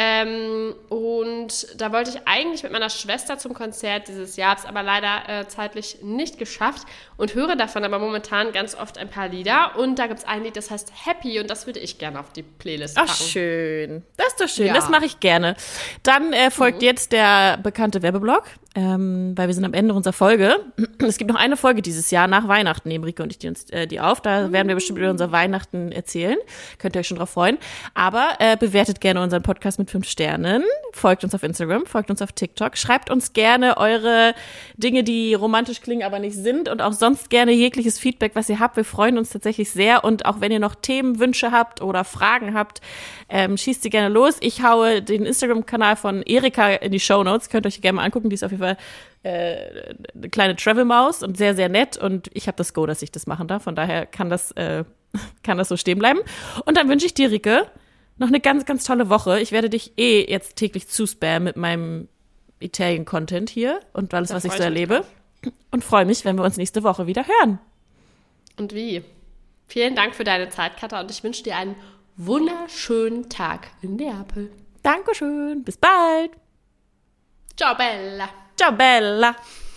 A: Ähm, und da wollte ich eigentlich mit meiner Schwester zum Konzert dieses Jahr, habe es aber leider äh, zeitlich nicht geschafft und höre davon aber momentan ganz oft ein paar Lieder. Und da gibt es ein Lied, das heißt Happy und das würde ich gerne auf die Playlist packen.
B: Ach, schön. Das ist doch schön.
A: Ja.
B: Das mache ich gerne. Dann äh, folgt jetzt der bekannte Werbeblock, ähm, weil wir sind am Ende unserer Folge. Es gibt noch eine Folge dieses Jahr nach Weihnachten, nehmen Rike und ich die, uns, äh, die auf. Da werden wir bestimmt über unser Weihnachten erzählen. Könnt ihr euch schon drauf freuen. Aber äh, bewertet gerne unseren Podcast mit fünf Sternen. folgt uns auf Instagram, folgt uns auf TikTok, schreibt uns gerne eure Dinge, die romantisch klingen, aber nicht sind und auch sonst gerne jegliches Feedback, was ihr habt. Wir freuen uns tatsächlich sehr und auch wenn ihr noch Themenwünsche habt oder Fragen habt, ähm, schießt sie gerne los. Ich haue den Instagram-Kanal von Erika in die Show Notes, könnt ihr euch gerne mal angucken, die ist auf jeden Fall äh, eine kleine Travel-Maus und sehr, sehr nett und ich habe das Go, dass ich das machen darf, von daher kann das, äh, kann das so stehen bleiben. Und dann wünsche ich dir, Rike, noch eine ganz, ganz tolle Woche. Ich werde dich eh jetzt täglich zuspammen mit meinem Italien-Content hier und alles, da was ich so erlebe. Und freue mich, wenn wir uns nächste Woche wieder hören.
A: Und wie? Vielen Dank für deine Zeit, Katha, und ich wünsche dir einen wunderschönen Tag in Neapel.
B: Dankeschön. Bis bald.
A: Ciao, Bella.
B: Ciao, Bella.